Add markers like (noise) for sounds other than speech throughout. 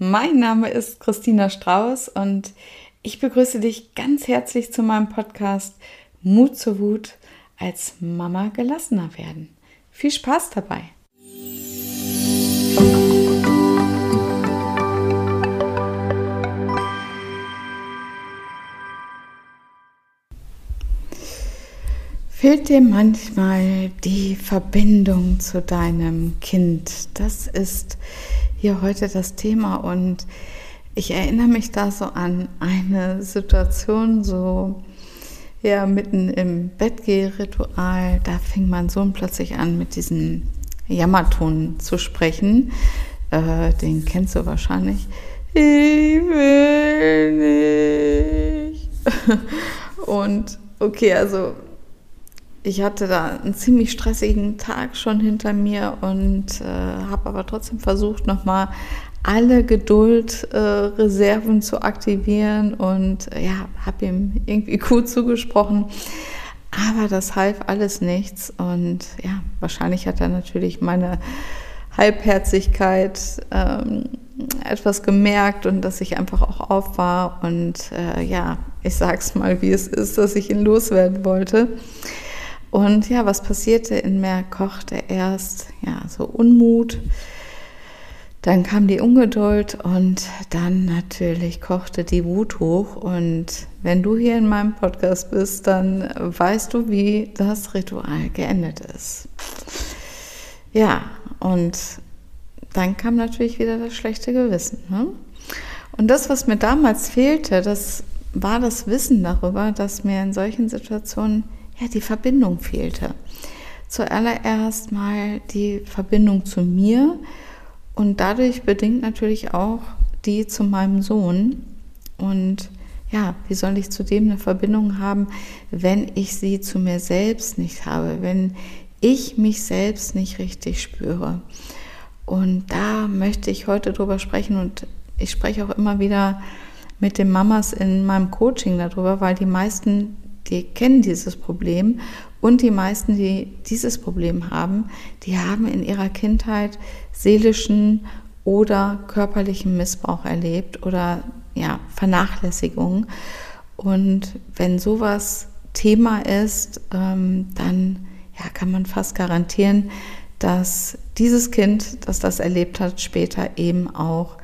mein Name ist Christina Strauß und ich begrüße dich ganz herzlich zu meinem Podcast Mut zur Wut als Mama gelassener werden. Viel Spaß dabei! Fehlt dir manchmal die Verbindung zu deinem Kind? Das ist hier heute das Thema und ich erinnere mich da so an eine Situation, so ja, mitten im Bettgehritual, da fing mein Sohn plötzlich an, mit diesem Jammerton zu sprechen. Äh, den kennst du wahrscheinlich. Ich will nicht. (laughs) Und okay, also ich hatte da einen ziemlich stressigen Tag schon hinter mir und äh, habe aber trotzdem versucht, nochmal alle Geduldreserven äh, zu aktivieren und äh, ja, habe ihm irgendwie (laughs) gut zugesprochen. Aber das half alles nichts und ja, wahrscheinlich hat er natürlich meine Halbherzigkeit ähm, etwas gemerkt und dass ich einfach auch auf war und äh, ja, ich sag's mal, wie es ist, dass ich ihn loswerden wollte. Und ja, was passierte? In mir kochte erst ja so Unmut, dann kam die Ungeduld und dann natürlich kochte die Wut hoch. Und wenn du hier in meinem Podcast bist, dann weißt du, wie das Ritual geendet ist. Ja, und dann kam natürlich wieder das schlechte Gewissen. Ne? Und das, was mir damals fehlte, das war das Wissen darüber, dass mir in solchen Situationen ja die Verbindung fehlte. Zuallererst mal die Verbindung zu mir, und dadurch bedingt natürlich auch die zu meinem Sohn. Und ja, wie soll ich zu dem eine Verbindung haben, wenn ich sie zu mir selbst nicht habe, wenn ich mich selbst nicht richtig spüre? Und da möchte ich heute drüber sprechen und ich spreche auch immer wieder mit den Mamas in meinem Coaching darüber, weil die meisten, die kennen dieses Problem und die meisten, die dieses Problem haben, die haben in ihrer Kindheit seelischen oder körperlichen Missbrauch erlebt oder ja, Vernachlässigung. Und wenn sowas Thema ist, ähm, dann ja, kann man fast garantieren, dass dieses Kind, das das erlebt hat, später eben auch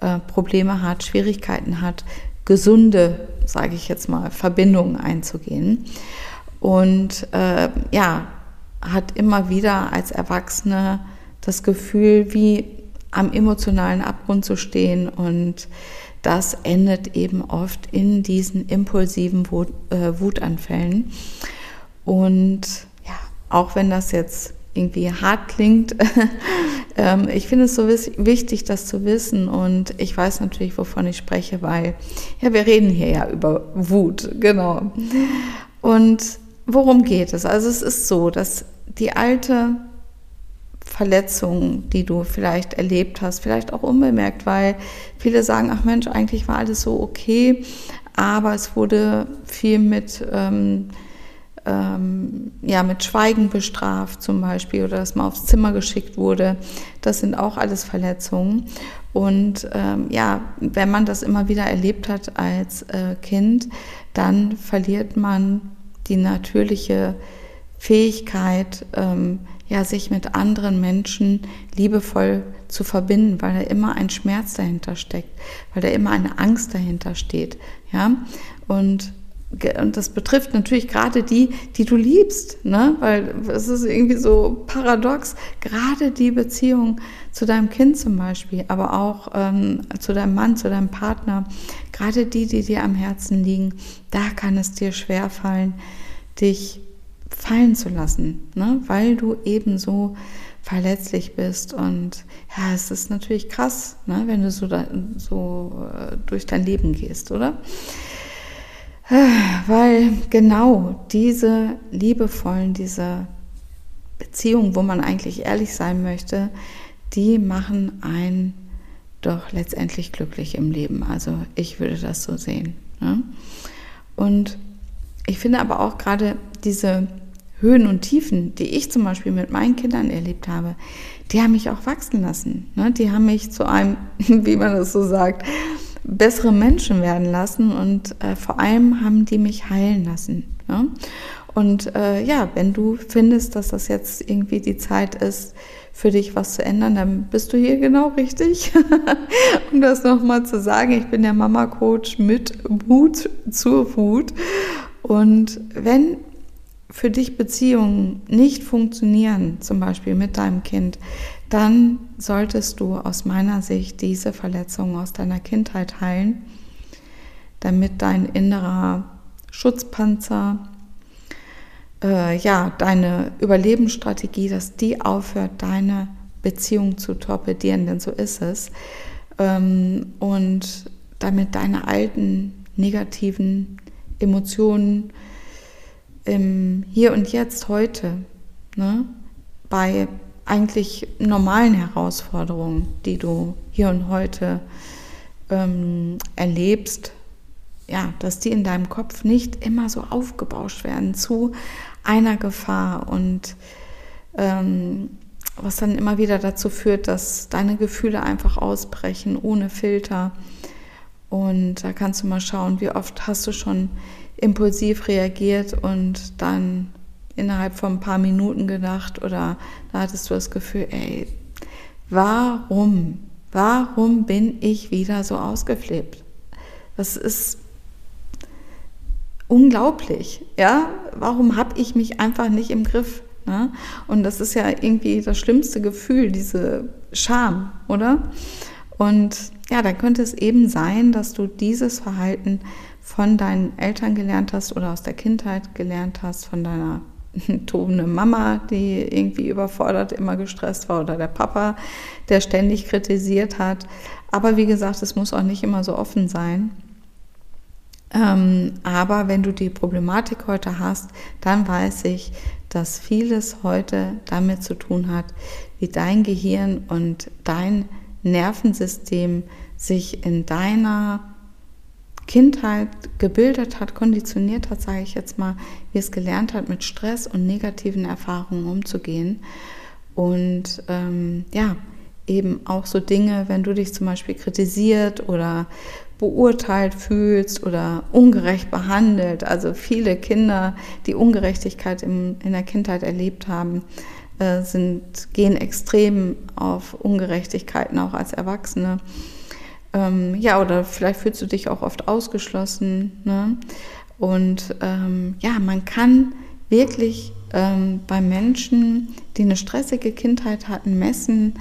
äh, Probleme hat, Schwierigkeiten hat, gesunde, sage ich jetzt mal, Verbindungen einzugehen. Und äh, ja, hat immer wieder als Erwachsene das Gefühl, wie am emotionalen Abgrund zu stehen und das endet eben oft in diesen impulsiven äh, Wutanfällen. Und ja, auch wenn das jetzt irgendwie hart klingt, (laughs) ähm, ich finde es so wichtig, das zu wissen und ich weiß natürlich, wovon ich spreche, weil ja, wir reden hier ja über Wut, genau. Und worum geht es? Also es ist so, dass die alte Verletzung, die du vielleicht erlebt hast, vielleicht auch unbemerkt, weil viele sagen, ach Mensch, eigentlich war alles so okay, aber es wurde viel mit, ähm, ähm, ja, mit Schweigen bestraft zum Beispiel oder dass man aufs Zimmer geschickt wurde. Das sind auch alles Verletzungen. Und ähm, ja, wenn man das immer wieder erlebt hat als äh, Kind, dann verliert man die natürliche Fähigkeit, ähm, ja, sich mit anderen Menschen liebevoll zu verbinden, weil da immer ein Schmerz dahinter steckt, weil da immer eine Angst dahinter steht, ja. Und, und das betrifft natürlich gerade die, die du liebst, ne? Weil es ist irgendwie so paradox, gerade die Beziehung zu deinem Kind zum Beispiel, aber auch ähm, zu deinem Mann, zu deinem Partner, gerade die, die dir am Herzen liegen, da kann es dir schwerfallen, dich fallen zu lassen, ne? weil du eben so verletzlich bist. Und ja, es ist natürlich krass, ne? wenn du so, da, so äh, durch dein Leben gehst, oder? Weil genau diese liebevollen, diese Beziehungen, wo man eigentlich ehrlich sein möchte, die machen einen doch letztendlich glücklich im Leben. Also ich würde das so sehen. Ne? Und ich finde aber auch gerade diese Höhen und Tiefen, die ich zum Beispiel mit meinen Kindern erlebt habe, die haben mich auch wachsen lassen. Ne? Die haben mich zu einem, (laughs) wie man das so sagt, besseren Menschen werden lassen und äh, vor allem haben die mich heilen lassen. Ne? Und äh, ja, wenn du findest, dass das jetzt irgendwie die Zeit ist, für dich was zu ändern, dann bist du hier genau richtig. (laughs) um das nochmal zu sagen, ich bin der Mama-Coach mit Mut zur Wut. Und wenn für dich Beziehungen nicht funktionieren, zum Beispiel mit deinem Kind, dann solltest du aus meiner Sicht diese Verletzungen aus deiner Kindheit heilen, damit dein innerer Schutzpanzer, äh, ja, deine Überlebensstrategie, dass die aufhört, deine Beziehung zu torpedieren, denn so ist es. Ähm, und damit deine alten negativen Emotionen im Hier und Jetzt heute, ne, bei eigentlich normalen Herausforderungen, die du hier und heute ähm, erlebst, ja, dass die in deinem Kopf nicht immer so aufgebauscht werden zu einer Gefahr und ähm, was dann immer wieder dazu führt, dass deine Gefühle einfach ausbrechen ohne Filter. Und da kannst du mal schauen, wie oft hast du schon impulsiv reagiert und dann innerhalb von ein paar Minuten gedacht oder da hattest du das Gefühl, ey, warum, warum bin ich wieder so ausgeflippt? Das ist unglaublich, ja? Warum habe ich mich einfach nicht im Griff? Ne? Und das ist ja irgendwie das schlimmste Gefühl, diese Scham, oder? Und ja, dann könnte es eben sein, dass du dieses Verhalten von deinen Eltern gelernt hast oder aus der Kindheit gelernt hast, von deiner (laughs) tobende Mama, die irgendwie überfordert, immer gestresst war, oder der Papa, der ständig kritisiert hat. Aber wie gesagt, es muss auch nicht immer so offen sein. Ähm, aber wenn du die Problematik heute hast, dann weiß ich, dass vieles heute damit zu tun hat, wie dein Gehirn und dein Nervensystem sich in deiner Kindheit gebildet hat, konditioniert hat, sage ich jetzt mal, wie es gelernt hat, mit Stress und negativen Erfahrungen umzugehen. Und ähm, ja, eben auch so Dinge, wenn du dich zum Beispiel kritisiert oder beurteilt fühlst oder ungerecht behandelt. Also viele Kinder, die Ungerechtigkeit im, in der Kindheit erlebt haben, äh, sind, gehen extrem auf Ungerechtigkeiten auch als Erwachsene. Ähm, ja, oder vielleicht fühlst du dich auch oft ausgeschlossen. Ne? Und ähm, ja, man kann wirklich ähm, bei Menschen, die eine stressige Kindheit hatten, messen,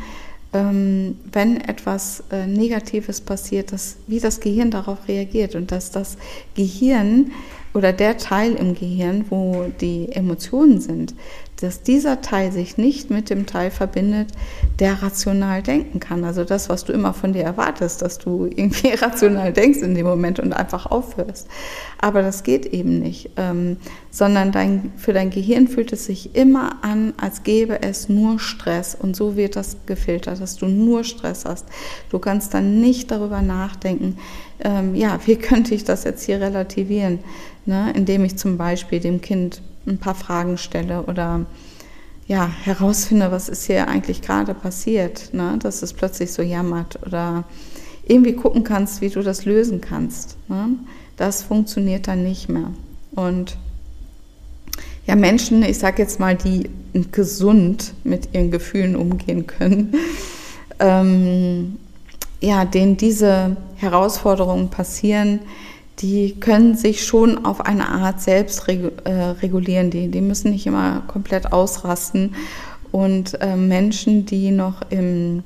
ähm, wenn etwas äh, Negatives passiert, dass, wie das Gehirn darauf reagiert und dass das Gehirn oder der Teil im Gehirn, wo die Emotionen sind, dass dieser Teil sich nicht mit dem Teil verbindet, der rational denken kann. Also das, was du immer von dir erwartest, dass du irgendwie (laughs) rational denkst in dem Moment und einfach aufhörst. Aber das geht eben nicht, ähm, sondern dein, für dein Gehirn fühlt es sich immer an, als gäbe es nur Stress. Und so wird das gefiltert, dass du nur Stress hast. Du kannst dann nicht darüber nachdenken, ähm, ja, wie (laughs) könnte ich das jetzt hier relativieren, ne? indem ich zum Beispiel dem Kind ein paar Fragen stelle oder ja, herausfinde, was ist hier eigentlich gerade passiert, ne? dass es plötzlich so jammert oder irgendwie gucken kannst, wie du das lösen kannst. Ne? Das funktioniert dann nicht mehr. Und ja, Menschen, ich sage jetzt mal, die gesund mit ihren Gefühlen umgehen können, (laughs) ähm, ja, denen diese Herausforderungen passieren, die können sich schon auf eine Art selbst äh, regulieren. Die, die müssen nicht immer komplett ausrasten. Und äh, Menschen, die noch im,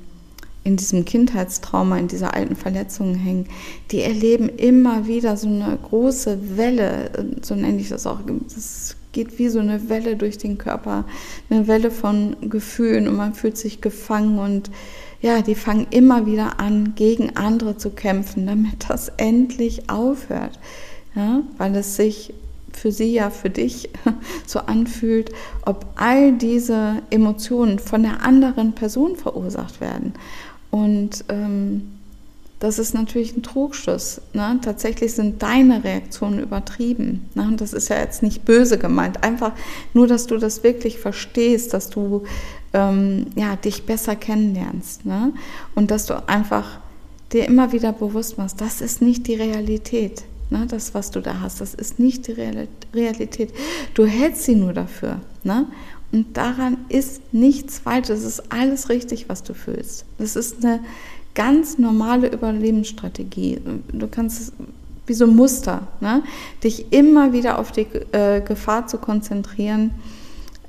in diesem Kindheitstrauma, in dieser alten Verletzung hängen, die erleben immer wieder so eine große Welle, so nenne ich das auch. Das geht wie so eine Welle durch den Körper, eine Welle von Gefühlen und man fühlt sich gefangen und ja, die fangen immer wieder an, gegen andere zu kämpfen, damit das endlich aufhört. Ja, weil es sich für sie ja, für dich (laughs) so anfühlt, ob all diese Emotionen von der anderen Person verursacht werden. Und ähm, das ist natürlich ein Trugschuss. Ne? Tatsächlich sind deine Reaktionen übertrieben. Ne? Und das ist ja jetzt nicht böse gemeint. Einfach nur, dass du das wirklich verstehst, dass du ähm, ja, dich besser kennenlernst. Ne? Und dass du einfach dir immer wieder bewusst machst, das ist nicht die Realität. Ne? Das, was du da hast, das ist nicht die Realität. Du hältst sie nur dafür. Ne? Und daran ist nichts falsch. Das ist alles richtig, was du fühlst. Das ist eine ganz normale Überlebensstrategie. Du kannst wie so ein Muster, ne? dich immer wieder auf die äh, Gefahr zu konzentrieren,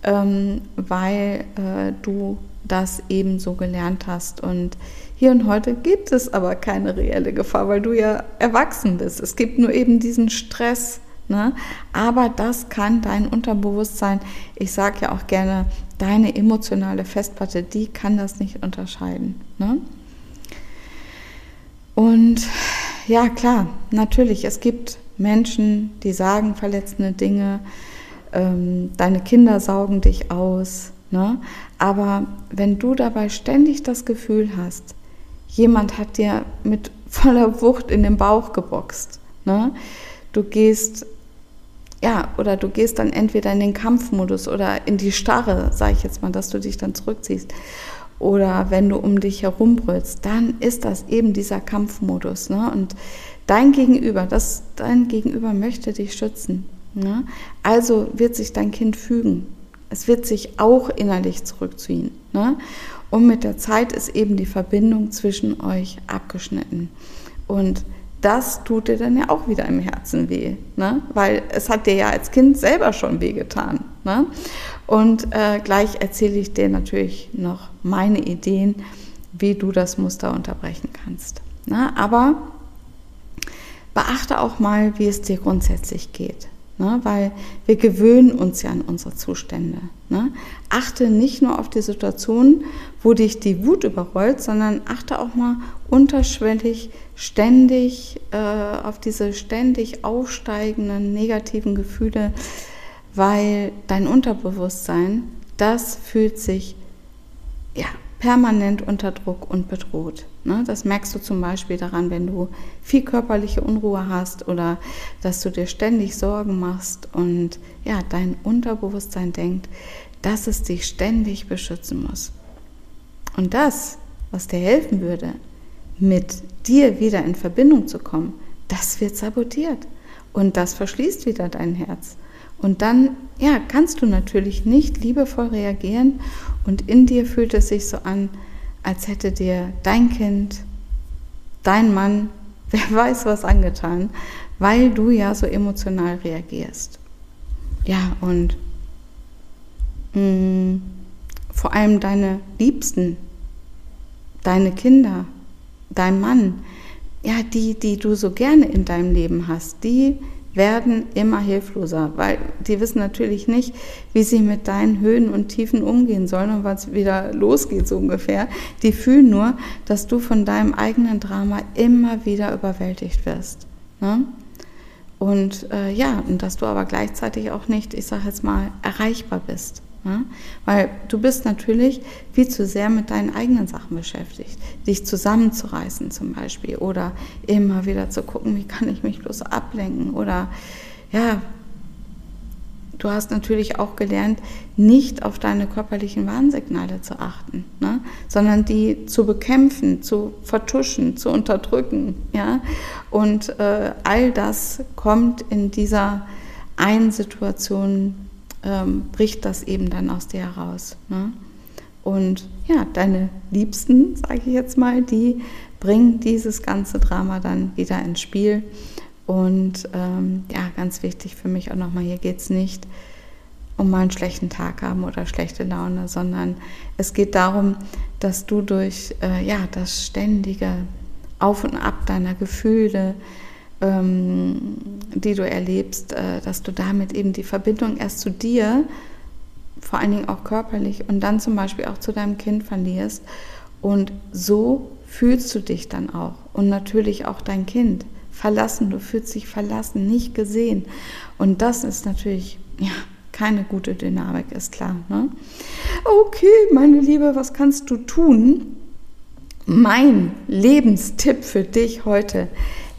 ähm, weil äh, du das eben so gelernt hast. Und hier und heute gibt es aber keine reelle Gefahr, weil du ja erwachsen bist. Es gibt nur eben diesen Stress. Ne? Aber das kann dein Unterbewusstsein, ich sage ja auch gerne, deine emotionale Festplatte, die kann das nicht unterscheiden. Ne? Und ja, klar, natürlich, es gibt Menschen, die sagen verletzende Dinge, ähm, deine Kinder saugen dich aus. Ne? Aber wenn du dabei ständig das Gefühl hast, jemand hat dir mit (laughs) voller Wucht in den Bauch geboxt, ne? du gehst ja, oder du gehst dann entweder in den Kampfmodus oder in die Starre, sage ich jetzt mal, dass du dich dann zurückziehst oder wenn du um dich herum brüllst, dann ist das eben dieser Kampfmodus. Ne? Und dein Gegenüber, das, dein Gegenüber möchte dich schützen. Ne? Also wird sich dein Kind fügen. Es wird sich auch innerlich zurückziehen. Ne? Und mit der Zeit ist eben die Verbindung zwischen euch abgeschnitten. Und das tut dir dann ja auch wieder im Herzen weh, ne? weil es hat dir ja als Kind selber schon weh getan. Ne? Und äh, gleich erzähle ich dir natürlich noch meine Ideen, wie du das Muster unterbrechen kannst. Ne? Aber beachte auch mal, wie es dir grundsätzlich geht. Ne? Weil wir gewöhnen uns ja an unsere Zustände. Ne? Achte nicht nur auf die Situation, wo dich die Wut überrollt, sondern achte auch mal unterschwellig ständig äh, auf diese ständig aufsteigenden negativen Gefühle, weil dein Unterbewusstsein, das fühlt sich ja, permanent unter Druck und bedroht. Ne? Das merkst du zum Beispiel daran, wenn du viel körperliche Unruhe hast oder dass du dir ständig Sorgen machst und ja, dein Unterbewusstsein denkt, dass es dich ständig beschützen muss. Und das, was dir helfen würde, mit dir wieder in Verbindung zu kommen, das wird sabotiert. Und das verschließt wieder dein Herz. Und dann, ja, kannst du natürlich nicht liebevoll reagieren und in dir fühlt es sich so an, als hätte dir dein Kind, dein Mann, (laughs) wer weiß was angetan, weil du ja so emotional reagierst. Ja, und mh, mm, vor allem deine Liebsten, deine Kinder, dein Mann, ja, die, die du so gerne in deinem Leben hast, die werden immer hilfloser, weil die wissen natürlich nicht, wie sie mit deinen Höhen und Tiefen umgehen sollen und was wieder losgeht so ungefähr. Die fühlen nur, dass du von deinem eigenen Drama immer wieder überwältigt wirst. Ne? Und äh, ja, und dass du aber gleichzeitig auch nicht, ich sage jetzt mal, erreichbar bist. Ja? Weil du bist natürlich viel zu sehr mit deinen eigenen Sachen beschäftigt. Dich zusammenzureißen zum Beispiel oder immer wieder zu gucken, wie kann ich mich bloß ablenken oder ja, du hast natürlich auch gelernt, nicht auf deine körperlichen Warnsignale zu achten, ne? sondern die zu bekämpfen, zu vertuschen, zu unterdrücken. Ja? Und äh, all das kommt in dieser einen Situation ähm, bricht das eben dann aus dir heraus. Ne? Und ja, deine Liebsten, sage ich jetzt mal, die bringen dieses ganze Drama dann wieder ins Spiel. Und ähm, ja, ganz wichtig für mich auch nochmal, hier geht es nicht um mal einen schlechten Tag haben oder schlechte Laune, sondern es geht darum, dass du durch äh, ja, das ständige Auf und Ab deiner Gefühle, ähm, die du erlebst, äh, dass du damit eben die Verbindung erst zu dir, vor allen Dingen auch körperlich und dann zum Beispiel auch zu deinem Kind verlierst. Und so fühlst du dich dann auch und natürlich auch dein Kind verlassen. Du fühlst dich verlassen, nicht gesehen. Und das ist natürlich ja, keine gute Dynamik, ist klar. Ne? Okay, meine Liebe, was kannst du tun? mein Lebenstipp für dich heute,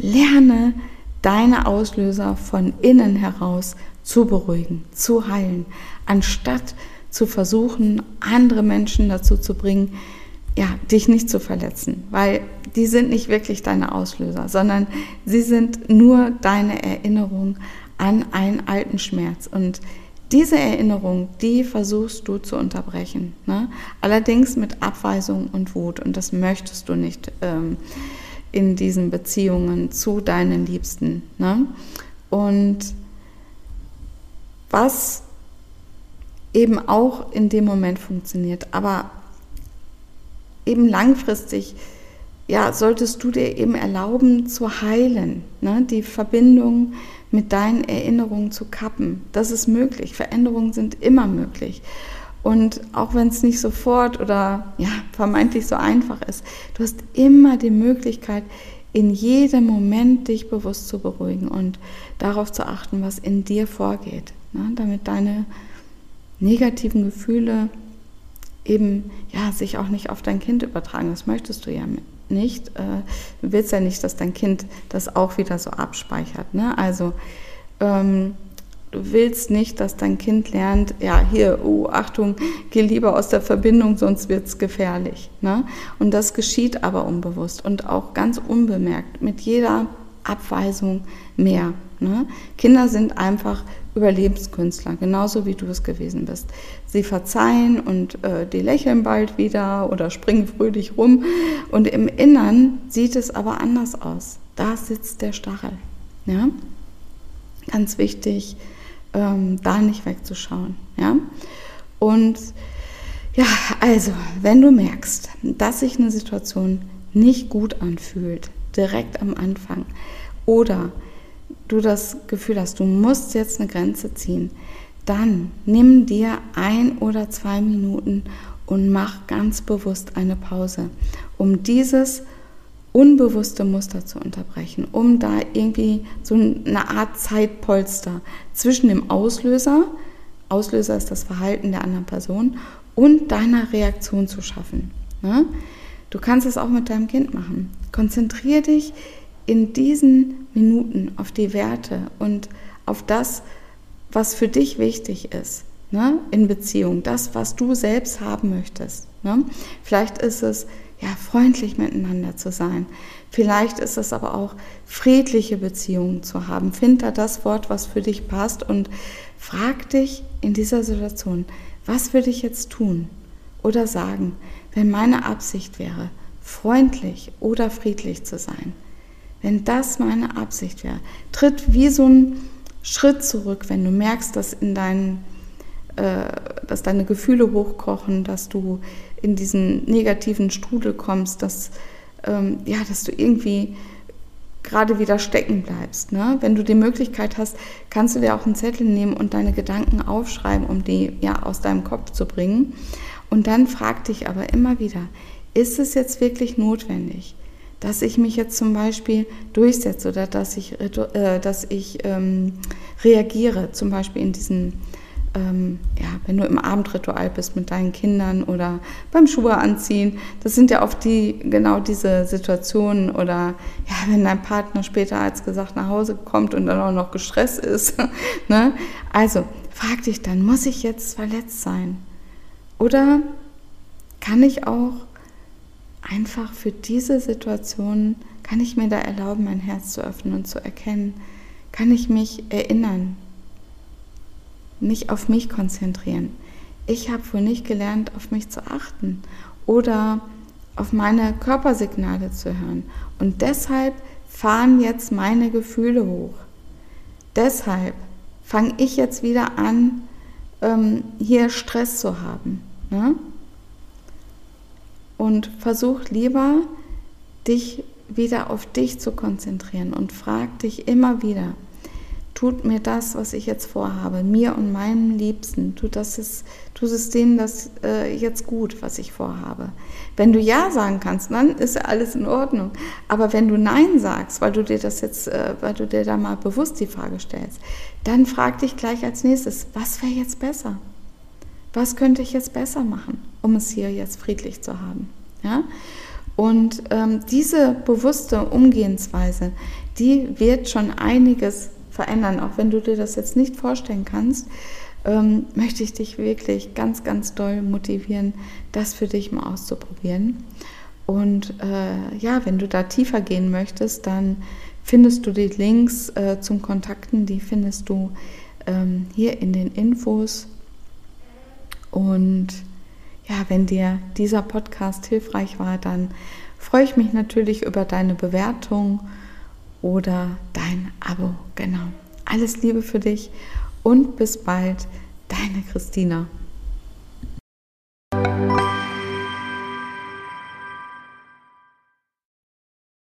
lerne deine Auslöser von innen heraus zu beruhigen, zu heilen, anstatt zu versuchen, andere Menschen dazu zu bringen, ja, dich nicht zu verletzen, weil die sind nicht wirklich deine Auslöser, sondern sie sind nur deine Erinnerung an einen alten Schmerz. Und diese Erinnerung, die versuchst du zu unterbrechen. Ne? Allerdings mit Abweisung und Wut. Und das möchtest du nicht ähm, in diesen Beziehungen zu deinen Liebsten. Ne? Und was eben auch in dem Moment funktioniert, aber eben langfristig, ja, solltest du dir eben erlauben zu heilen, ne? die Verbindung mit deinen Erinnerungen zu kappen. Das ist möglich. Veränderungen sind immer möglich. Und auch wenn es nicht sofort oder ja, vermeintlich so einfach ist, du hast immer die Möglichkeit, in jedem Moment dich bewusst zu beruhigen und darauf zu achten, was in dir vorgeht, ne? damit deine negativen Gefühle eben ja, sich auch nicht auf dein Kind übertragen. Das möchtest du ja nicht. Äh, du willst ja nicht, dass dein Kind das auch wieder so abspeichert. Ne? Also ähm, du willst nicht, dass dein Kind lernt, ja, hier, oh, Achtung, geh lieber aus der Verbindung, sonst wird es gefährlich. Ne? Und das geschieht aber unbewusst und auch ganz unbemerkt mit jeder Abweisung mehr. Ne? Kinder sind einfach Überlebenskünstler, genauso wie du es gewesen bist. Sie verzeihen und äh, die lächeln bald wieder oder springen fröhlich rum. Und im Innern sieht es aber anders aus. Da sitzt der Stachel. Ja? Ganz wichtig, ähm, da nicht wegzuschauen. Ja? Und ja, also, wenn du merkst, dass sich eine Situation nicht gut anfühlt, direkt am Anfang, oder du das Gefühl hast, du musst jetzt eine Grenze ziehen, dann nimm dir ein oder zwei Minuten und mach ganz bewusst eine Pause, um dieses unbewusste Muster zu unterbrechen, um da irgendwie so eine Art Zeitpolster zwischen dem Auslöser, Auslöser ist das Verhalten der anderen Person, und deiner Reaktion zu schaffen. Ne? Du kannst es auch mit deinem Kind machen. Konzentriere dich in diesen Minuten auf die Werte und auf das, was für dich wichtig ist ne, in Beziehung, das, was du selbst haben möchtest. Ne? Vielleicht ist es ja freundlich miteinander zu sein. Vielleicht ist es aber auch friedliche Beziehungen zu haben. Find da das Wort, was für dich passt und frag dich in dieser Situation, was würde ich jetzt tun oder sagen, wenn meine Absicht wäre, freundlich oder friedlich zu sein. Wenn das meine Absicht wäre, tritt wie so ein Schritt zurück, wenn du merkst, dass in deinen, äh, dass deine Gefühle hochkochen, dass du in diesen negativen Strudel kommst, dass, ähm, ja, dass du irgendwie gerade wieder stecken bleibst. Ne? Wenn du die Möglichkeit hast, kannst du dir auch einen Zettel nehmen und deine Gedanken aufschreiben, um die ja aus deinem Kopf zu bringen. Und dann frag dich aber immer wieder, ist es jetzt wirklich notwendig? dass ich mich jetzt zum Beispiel durchsetze oder dass ich, äh, dass ich ähm, reagiere, zum Beispiel in diesen, ähm, ja, wenn du im Abendritual bist mit deinen Kindern oder beim Schuhe anziehen, das sind ja oft die, genau diese Situationen oder ja, wenn dein Partner später als gesagt nach Hause kommt und dann auch noch gestresst ist. (laughs) ne? Also frag dich dann, muss ich jetzt verletzt sein? Oder kann ich auch einfach für diese Situation kann ich mir da erlauben, mein Herz zu öffnen und zu erkennen, kann ich mich erinnern, mich auf mich konzentrieren. Ich habe wohl nicht gelernt, auf mich zu achten oder auf meine Körpersignale zu hören. Und deshalb fahren jetzt meine Gefühle hoch. Deshalb fange ich jetzt wieder an, ähm, hier Stress zu haben. Ne? und versuch lieber, dich wieder auf dich zu konzentrieren und frag dich immer wieder, tut mir das, was ich jetzt vorhabe, mir und meinem Liebsten, tut, das ist, tut es denen das äh, jetzt gut, was ich vorhabe? Wenn du Ja sagen kannst, dann ist alles in Ordnung. Aber wenn du Nein sagst, weil du dir das jetzt, äh, weil du dir da mal bewusst die Frage stellst, dann frag dich gleich als nächstes, was wäre jetzt besser? Was könnte ich jetzt besser machen, um es hier jetzt friedlich zu haben? Ja? Und ähm, diese bewusste Umgehensweise, die wird schon einiges verändern, auch wenn du dir das jetzt nicht vorstellen kannst ähm, möchte ich dich wirklich ganz, ganz doll motivieren, das für dich mal auszuprobieren. Und äh, ja, wenn du da tiefer gehen möchtest, dann findest du die Links äh, zum Kontakten, die findest du ähm, hier in den Infos. Und ja, wenn dir dieser Podcast hilfreich war, dann freue ich mich natürlich über deine Bewertung oder dein Abo. Genau. Alles Liebe für dich und bis bald, deine Christina.